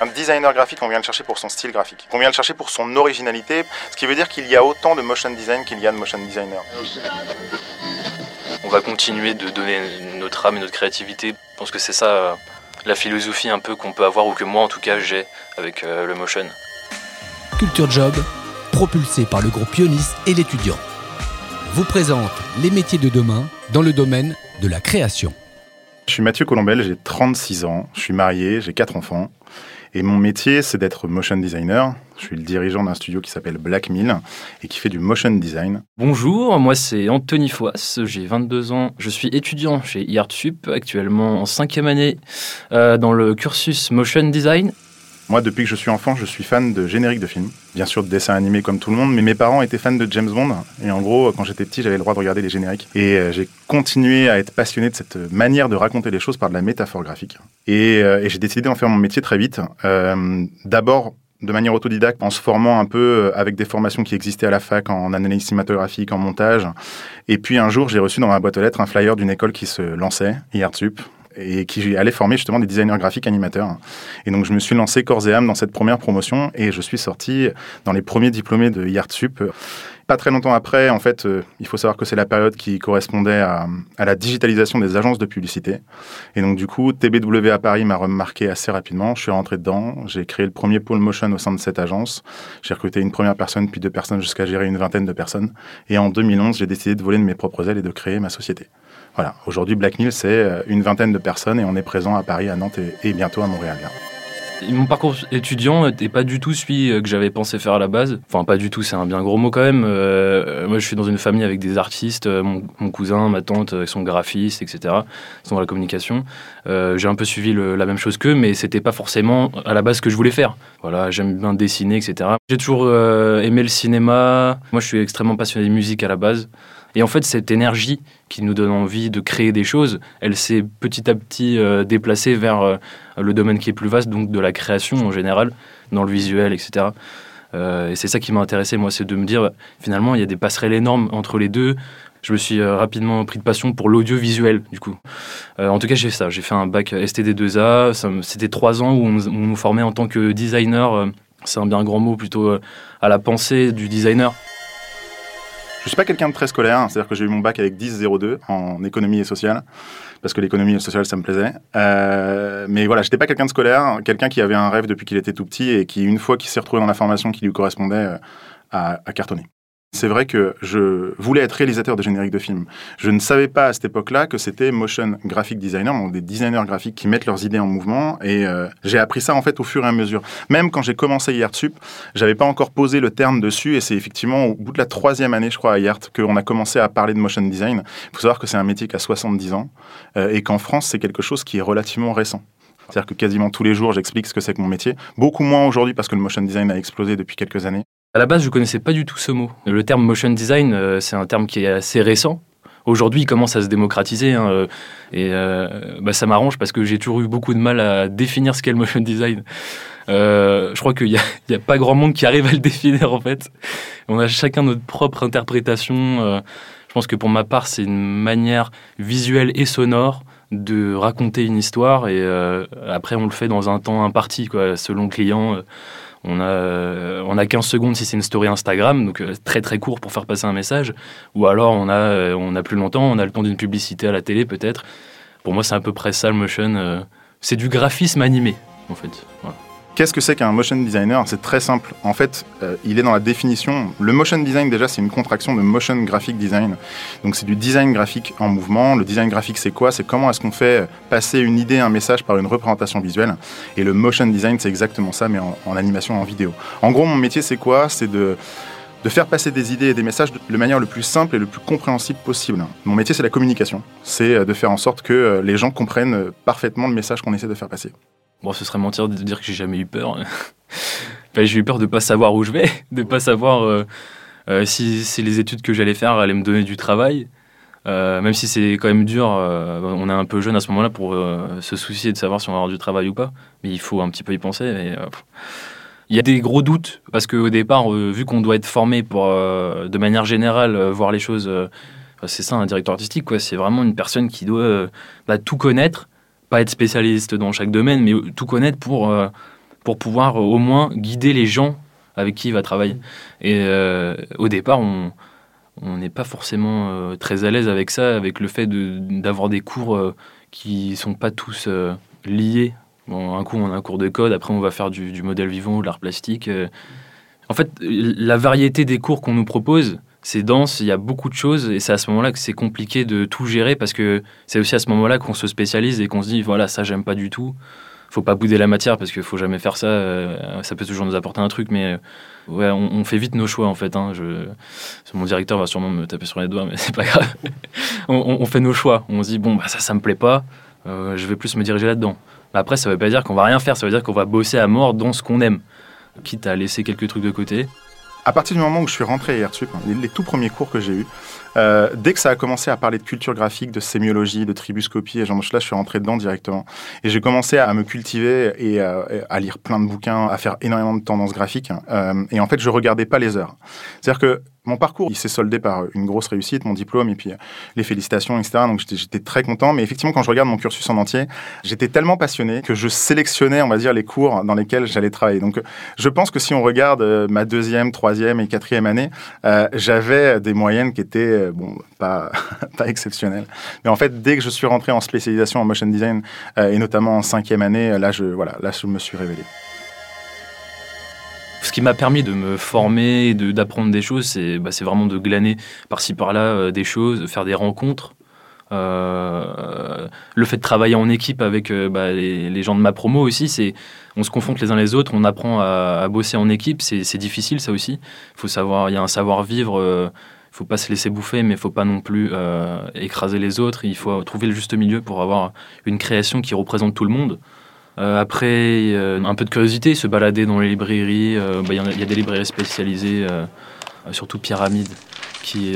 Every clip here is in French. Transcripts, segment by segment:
Un designer graphique, on vient le chercher pour son style graphique. On vient le chercher pour son originalité, ce qui veut dire qu'il y a autant de motion design qu'il y a de motion designer. On va continuer de donner notre âme et notre créativité. Je pense que c'est ça euh, la philosophie un peu qu'on peut avoir, ou que moi en tout cas j'ai avec euh, le motion. Culture Job, propulsé par le groupe Pionis et l'étudiant, vous présente les métiers de demain dans le domaine de la création. Je suis Mathieu Colombel, j'ai 36 ans, je suis marié, j'ai 4 enfants. Et mon métier, c'est d'être motion designer. Je suis le dirigeant d'un studio qui s'appelle Black Mill et qui fait du motion design. Bonjour, moi c'est Anthony Foisse, j'ai 22 ans, je suis étudiant chez IartSup, actuellement en cinquième année euh, dans le cursus motion design moi, depuis que je suis enfant, je suis fan de génériques de films. Bien sûr, de dessins animés comme tout le monde, mais mes parents étaient fans de James Bond. Et en gros, quand j'étais petit, j'avais le droit de regarder les génériques. Et euh, j'ai continué à être passionné de cette manière de raconter les choses par de la métaphore graphique. Et, euh, j'ai décidé d'en faire mon métier très vite. Euh, d'abord, de manière autodidacte, en se formant un peu avec des formations qui existaient à la fac en analyse cinématographique, en montage. Et puis un jour, j'ai reçu dans ma boîte aux lettres un flyer d'une école qui se lançait, IARTSUP, et qui allait former justement des designers graphiques animateurs. Et donc je me suis lancé corps et âme dans cette première promotion et je suis sorti dans les premiers diplômés de Yartsup. Pas très longtemps après, en fait, euh, il faut savoir que c'est la période qui correspondait à, la digitalisation des agences de publicité. Et donc du coup, TBW à Paris m'a remarqué assez rapidement. Je suis rentré dedans, j'ai créé le premier pôle motion au sein de cette agence. J'ai recruté une première personne, puis deux personnes, jusqu'à gérer une vingtaine de personnes. Et en 2011, j'ai décidé de voler de mes propres ailes et de créer ma société. Voilà, aujourd'hui Black Mill, c'est euh, une vingtaine de personnes et on est présent à Paris, à Nantes et, bientôt à Montréal. Mon parcours étudiant n'était pas du tout celui euh, que j'avais pensé faire à la base. Enfin, pas du tout, c'est un bien gros mot quand même. Euh, moi, je suis dans une famille avec des artistes. Mon, cousin, ma tante, ils sont graphistes, etc. Ils sont dans la communication. J'ai un peu suivi la même chose qu'eux, mais c'était pas forcément à la base ce que je voulais faire. Voilà, j'aime bien dessiner, etc. J'ai toujours aimé le cinéma. Moi, je suis extrêmement passionné de musique à la base. Et en fait, cette énergie qui nous donne envie de créer des choses, elle s'est petit à petit euh, déplacée vers euh, le domaine qui est plus vaste, donc de la création en général, dans le visuel, etc. Euh, et c'est ça qui m'a intéressé, moi, c'est de me dire, finalement, il y a des passerelles énormes entre les deux. Je me suis rapidement pris de passion pour l'audiovisuel, du coup. en tout cas, j'ai fait ça. J'ai fait un bac STD2A. C'était trois ans où on, on, nous formait en tant que designer. c'est un bien grand mot, plutôt à la pensée du designer. Je suis pas quelqu'un de très scolaire, hein. c'est-à-dire que j'ai eu mon bac avec 10,02 en économie et sociale, parce que l'économie et le social, ça me plaisait. Euh, mais voilà, j'étais pas quelqu'un de scolaire, quelqu'un qui avait un rêve depuis qu'il était tout petit et qui, une fois qu'il s'est retrouvé dans la formation qui lui correspondait, euh, a, a cartonné. C'est vrai que je voulais être réalisateur de génériques de films. Je ne savais pas à cette époque-là que c'était motion graphic designer, donc des designers graphiques qui mettent leurs idées en mouvement. Et euh, j'ai appris ça en fait au fur et à mesure. Même quand j'ai commencé IARTSUP, j'avais pas encore posé le terme dessus. Et c'est effectivement au bout de la troisième année, je crois, à IART, qu'on a commencé à parler de motion design. Il faut savoir que c'est un métier qui a 70 ans euh, et qu'en France, c'est quelque chose qui est relativement récent. C'est-à-dire que quasiment tous les jours, j'explique ce que c'est que mon métier. Beaucoup moins aujourd'hui parce que le motion design a explosé depuis quelques années. À la base, je connaissais pas du tout ce mot. Le terme motion design, euh, c'est un terme qui est assez récent. Aujourd'hui, il commence à se démocratiser. Hein, euh, et euh, bah, ça m'arrange parce que j'ai toujours eu beaucoup de mal à définir ce qu'est le motion design. je crois qu'il n'y a, pas grand monde qui arrive à le définir en fait. On a chacun notre propre interprétation. je pense que pour ma part, c'est une manière visuelle et sonore de raconter une histoire et après on le fait dans un temps imparti, selon le client. On a, euh, on a 15 secondes si c'est une story Instagram, donc euh, très très court pour faire passer un message. Ou alors on a, euh, on a plus longtemps, on a le temps d'une publicité à la télé peut-être. Pour moi, c'est à peu près ça le motion. c'est du graphisme animé, en fait. Qu'est-ce que c'est qu'un motion designer? C'est très simple. En fait, euh, il est dans la définition. Le motion design, déjà, c'est une contraction de motion graphic design. Donc, c'est du design graphique en mouvement. Le design graphique, c'est quoi? C'est comment est-ce qu'on fait passer une idée, un message par une représentation visuelle. Et le motion design, c'est exactement ça, mais en, animation, en vidéo. En gros, mon métier, c'est quoi? C'est de de faire passer des idées et des messages de manière le plus simple et le plus compréhensible possible. Mon métier, c'est la communication. C'est euh, de faire en sorte que euh, les gens comprennent parfaitement le message qu'on essaie de faire passer. Bon, ce serait mentir de dire que j'ai jamais eu peur. j'ai eu peur de pas savoir où je vais, de pas savoir euh, euh, si, les études que j'allais faire allaient me donner du travail. Euh, même si c'est quand même dur, on est un peu jeune à ce moment-là pour se soucier de savoir si on va avoir du travail ou pas. Mais il faut un petit peu y penser. il y a des gros doutes parce qu'au départ, vu qu'on doit être formé pour, de manière générale, voir les choses, c'est ça un directeur artistique. C'est vraiment une personne qui doit bah, tout connaître pas être spécialiste dans chaque domaine, mais tout connaître pour, euh, pour pouvoir au moins guider les gens avec qui il va travailler. Et au départ, on on n'est pas forcément très à l'aise avec ça, avec le fait d'avoir des cours qui sont pas tous liés. Bon, un coup, on a un cours de code, après, on va faire du, du modèle vivant de l'art plastique. En fait, la variété des cours qu'on nous propose, c'est dense, il y a beaucoup de choses et c'est à ce moment-là que c'est compliqué de tout gérer parce que c'est aussi à ce moment-là qu'on se spécialise et qu'on se dit voilà, ça j'aime pas du tout. Faut pas bouder la matière parce qu'il faut jamais faire ça. Euh, ça peut toujours nous apporter un truc, mais euh, ouais, on, fait vite nos choix en fait. Hein. Mon directeur va sûrement me taper sur les doigts, mais c'est pas grave. on, fait nos choix. On se dit bon, bah, ça, ça me plaît pas. Euh, je vais plus me diriger là-dedans. après, ça veut pas dire qu'on va rien faire. Ça veut dire qu'on va bosser à mort dans ce qu'on aime, quitte à laisser quelques trucs de côté à partir du moment où je suis rentré à IRSUP, les, les tout premiers cours que j'ai eus, euh, dès que ça a commencé à parler de culture graphique, de sémiologie, de tribuscopie, et genre, là, je suis rentré dedans directement. Et j'ai commencé à me cultiver et à lire plein de bouquins, à faire énormément de tendances graphiques. Euh, et en fait, je regardais pas les heures. C'est-à-dire que mon parcours, il s'est soldé par une grosse réussite, mon diplôme et puis euh, les félicitations, etc. Donc j'étais très content. Mais effectivement, quand je regarde mon cursus en entier, j'étais tellement passionné que je sélectionnais, on va dire, les cours dans lesquels j'allais travailler. Donc je pense que si on regarde ma deuxième, troisième et quatrième année, j'avais des moyennes qui étaient euh, bon, pas, pas exceptionnel. Mais en fait, dès que je suis rentré en spécialisation en motion design, euh, et notamment en cinquième année, là, je, voilà, là, je me suis révélé. Qui m'a permis de me former, d'apprendre des choses, c'est bah, vraiment de glaner par-ci par-là euh, des choses, de faire des rencontres. le fait de travailler en équipe avec bah, les, gens de ma promo aussi, c'est on se confronte les uns les autres, on apprend à, bosser en équipe, c'est difficile ça aussi. Il faut savoir, il y a un savoir-vivre il faut pas se laisser bouffer, mais il faut pas non plus euh, écraser les autres. Il faut trouver le juste milieu pour avoir une création qui représente tout le monde. Euh, après, un peu de curiosité, se balader dans les librairies. Euh, bah, il y, a des librairies spécialisées, surtout Pyramide, qui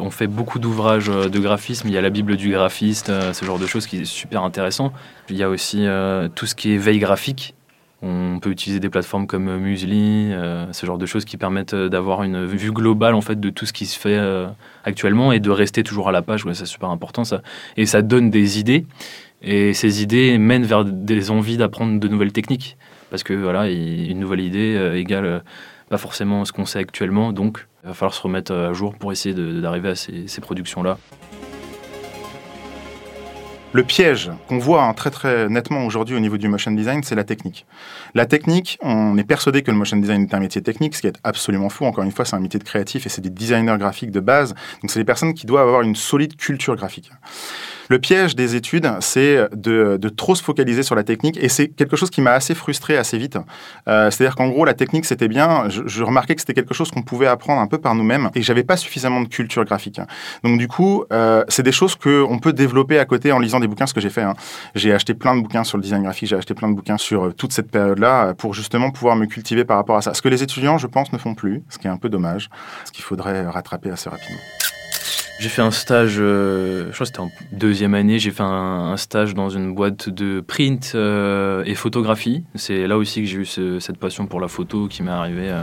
ont fait beaucoup d'ouvrages de graphisme. Il y a la Bible du graphiste, ce genre de choses qui est super intéressant. Il y a aussi tout ce qui est veille graphique, on peut utiliser des plateformes comme Musli, euh, ce genre de choses qui permettent euh, d'avoir une vue globale en fait de tout ce qui se fait euh, actuellement et de rester toujours à la page. c'est super important ça. Et ça donne des idées. Et ces idées mènent vers des envies d'apprendre de nouvelles techniques. Parce que voilà, une nouvelle idée égale pas forcément ce qu'on sait actuellement. Donc, il va falloir se remettre à jour pour essayer d'arriver à ces productions-là. Le piège qu'on voit hein, très très nettement aujourd'hui au niveau du motion design, c'est la technique. La technique, on est persuadé que le motion design est un métier technique, ce qui est absolument fou. Encore une fois, c'est un métier de créatif et c'est des designers graphiques de base. Donc, c'est des personnes qui doivent avoir une solide culture graphique. Le piège des études, c'est de, trop se focaliser sur la technique et c'est quelque chose qui m'a assez frustré assez vite. Euh, c'est-à-dire qu'en gros, la technique, c'était bien. Je, remarquais que c'était quelque chose qu'on pouvait apprendre un peu par nous-mêmes et j'avais pas suffisamment de culture graphique. Donc, du coup, euh, c'est des choses qu'on peut développer à côté en lisant des bouquins, ce que j'ai fait. Hein. J'ai acheté plein de bouquins sur le design graphique, j'ai acheté plein de bouquins sur euh, toute cette période-là pour justement pouvoir me cultiver par rapport à ça. Ce que les étudiants, je pense, ne font plus, ce qui est un peu dommage, ce qu'il faudrait rattraper assez rapidement. J'ai fait un stage, euh, je crois que c'était en deuxième année, j'ai fait un, stage dans une boîte de print euh, et photographie. C'est là aussi que j'ai eu cette passion pour la photo qui m'est arrivée. Euh.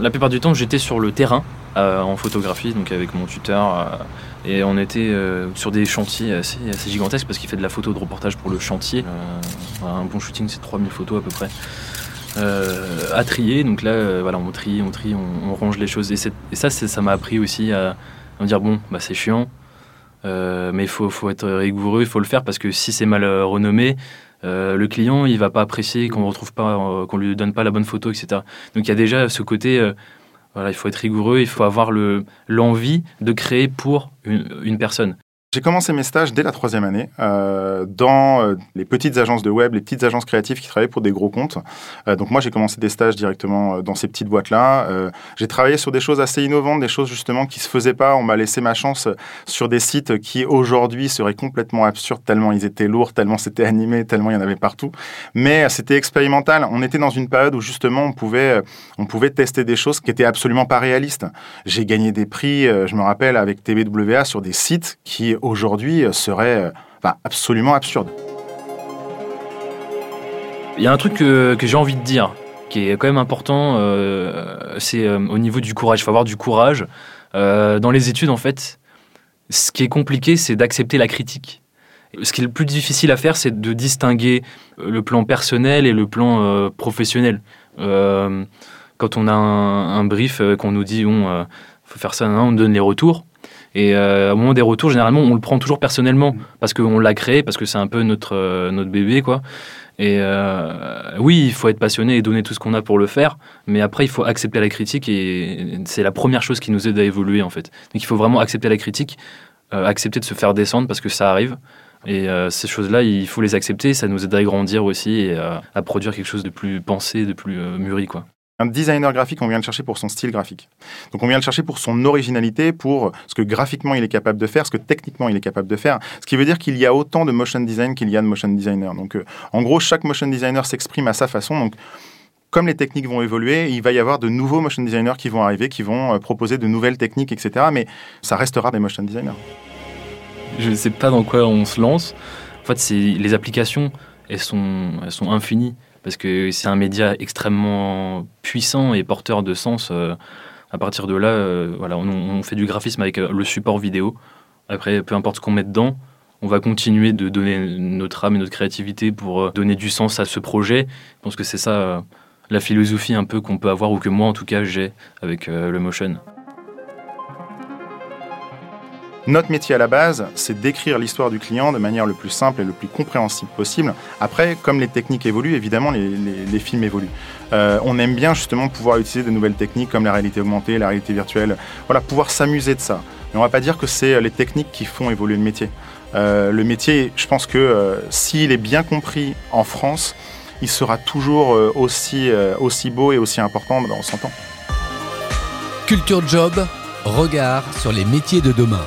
La plupart du temps, j'étais sur le terrain en photographie, donc avec mon tuteur. et on était sur des chantiers assez, assez gigantesques parce qu'il fait de la photo de reportage pour le chantier. un bon shooting, c'est 3000 photos à peu près. à trier. Donc là, voilà, on trie, on trie, on, range les choses. Et ça, ça m'a appris aussi à, on va dire bon, bah, c'est chiant, euh, mais il faut, être rigoureux, il faut le faire parce que si c'est mal euh, renommé, euh, le client il va pas apprécier qu'on retrouve pas, qu'on lui donne pas la bonne photo, etc. Donc il y a déjà ce côté, voilà, il faut être rigoureux, il faut avoir le l'envie de créer pour une personne. J'ai commencé mes stages dès la troisième année euh, dans euh, les petites agences de web, les petites agences créatives qui travaillaient pour des gros comptes. Euh, donc moi, j'ai commencé des stages directement dans ces petites boîtes-là. J'ai travaillé sur des choses assez innovantes, des choses justement qui se faisaient pas. On m'a laissé ma chance sur des sites qui aujourd'hui seraient complètement absurdes, tellement ils étaient lourds, tellement c'était animé, tellement il y en avait partout. Mais c'était expérimental. On était dans une période où justement on pouvait, on pouvait tester des choses qui étaient absolument pas réalistes. J'ai gagné des prix, je me rappelle, avec TBWA sur des sites qui aujourd'hui serait euh, absolument absurde. Il y a un truc que, j'ai envie de dire, qui est quand même important, euh, c'est euh, au niveau du courage. Il faut avoir du courage. dans les études, en fait, ce qui est compliqué, c'est d'accepter la critique. Ce qui est le plus difficile à faire, c'est de distinguer le plan personnel et le plan professionnel. quand on a un, brief, qu'on nous dit, on faut faire ça, on donne les retours. Et au moment des retours, généralement, on le prend toujours personnellement parce qu'on l'a créé, parce que c'est un peu notre, notre bébé, quoi. Et euh, oui, il faut être passionné et donner tout ce qu'on a pour le faire, mais après, il faut accepter la critique et c'est la première chose qui nous aide à évoluer en fait. Donc il faut vraiment accepter la critique, euh, accepter de se faire descendre parce que ça arrive. Et euh, ces choses-là, il faut les accepter, ça nous aide à grandir aussi et à produire quelque chose de plus pensé, de plus mûri. quoi. Un designer graphique, on vient le chercher pour son style graphique. Donc on vient le chercher pour son originalité, pour ce que graphiquement il est capable de faire, ce que techniquement il est capable de faire. Ce qui veut dire qu'il y a autant de motion design qu'il y a de motion designer. Donc euh, en gros, chaque motion designer s'exprime à sa façon. Donc comme les techniques vont évoluer, il va y avoir de nouveaux motion designers qui vont arriver, qui vont euh, proposer de nouvelles techniques, etc. Mais ça restera des motion designers. Je ne sais pas dans quoi on se lance. En fait, les applications, elles sont, elles sont infinies parce que c'est un média extrêmement puissant et porteur de sens. Euh, à partir de là, euh, voilà, on, fait du graphisme avec euh, le support vidéo. Après, peu importe ce qu'on met dedans, on va continuer de donner notre âme et notre créativité pour donner du sens à ce projet. Je pense que c'est ça la philosophie un peu qu'on peut avoir, ou que moi en tout cas j'ai avec le motion. Notre métier à la base, c'est d'écrire l'histoire du client de manière le plus simple et le plus compréhensible possible. Après, comme les techniques évoluent, évidemment, les, films évoluent. Euh, on aime bien justement pouvoir utiliser de nouvelles techniques comme la réalité augmentée, la réalité virtuelle, voilà, pouvoir s'amuser de ça. Mais on va pas dire que c'est euh, les techniques qui font évoluer le métier. Euh, le métier, je pense que s'il est bien compris en France, il sera toujours aussi, aussi beau et aussi important dans 100 ans. Culture Job, regard sur les métiers de demain.